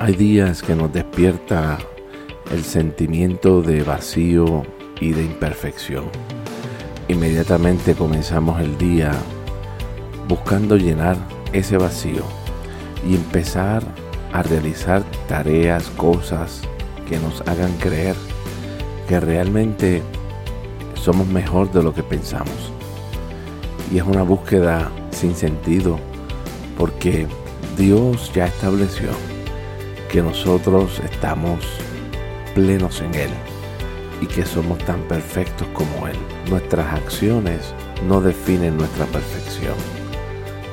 Hay días que nos despierta el sentimiento de vacío y de imperfección. Inmediatamente comenzamos el día buscando llenar ese vacío y empezar a realizar tareas, cosas que nos hagan creer que realmente somos mejor de lo que pensamos. Y es una búsqueda sin sentido porque Dios ya estableció que nosotros estamos plenos en Él y que somos tan perfectos como Él. Nuestras acciones no definen nuestra perfección.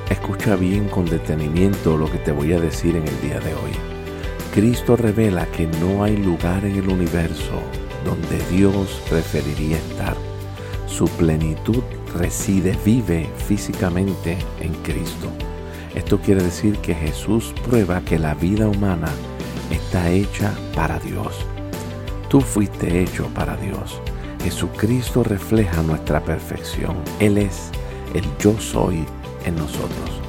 Escucha bien con detenimiento lo que te voy a decir en el día de hoy. Cristo revela que no hay lugar en el universo donde Dios preferiría estar. Su plenitud reside, vive físicamente en Cristo. Esto quiere decir que Jesús prueba que la vida humana está hecha para Dios. Tú fuiste hecho para Dios. Jesucristo refleja nuestra perfección. Él es el yo soy en nosotros.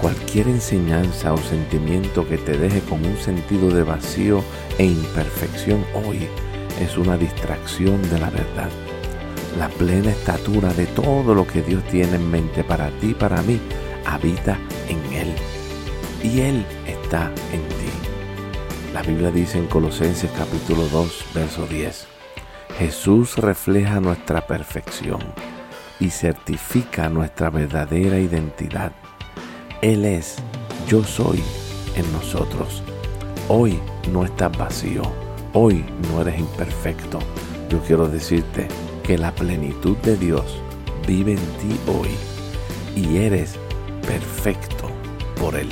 Cualquier enseñanza o sentimiento que te deje con un sentido de vacío e imperfección hoy es una distracción de la verdad. La plena estatura de todo lo que Dios tiene en mente para ti para mí habita en Él. Y Él está en ti. La Biblia dice en Colosenses capítulo 2, verso 10. Jesús refleja nuestra perfección y certifica nuestra verdadera identidad. Él es yo soy en nosotros. Hoy no estás vacío, hoy no eres imperfecto. Yo quiero decirte que la plenitud de Dios vive en ti hoy y eres perfecto por Él.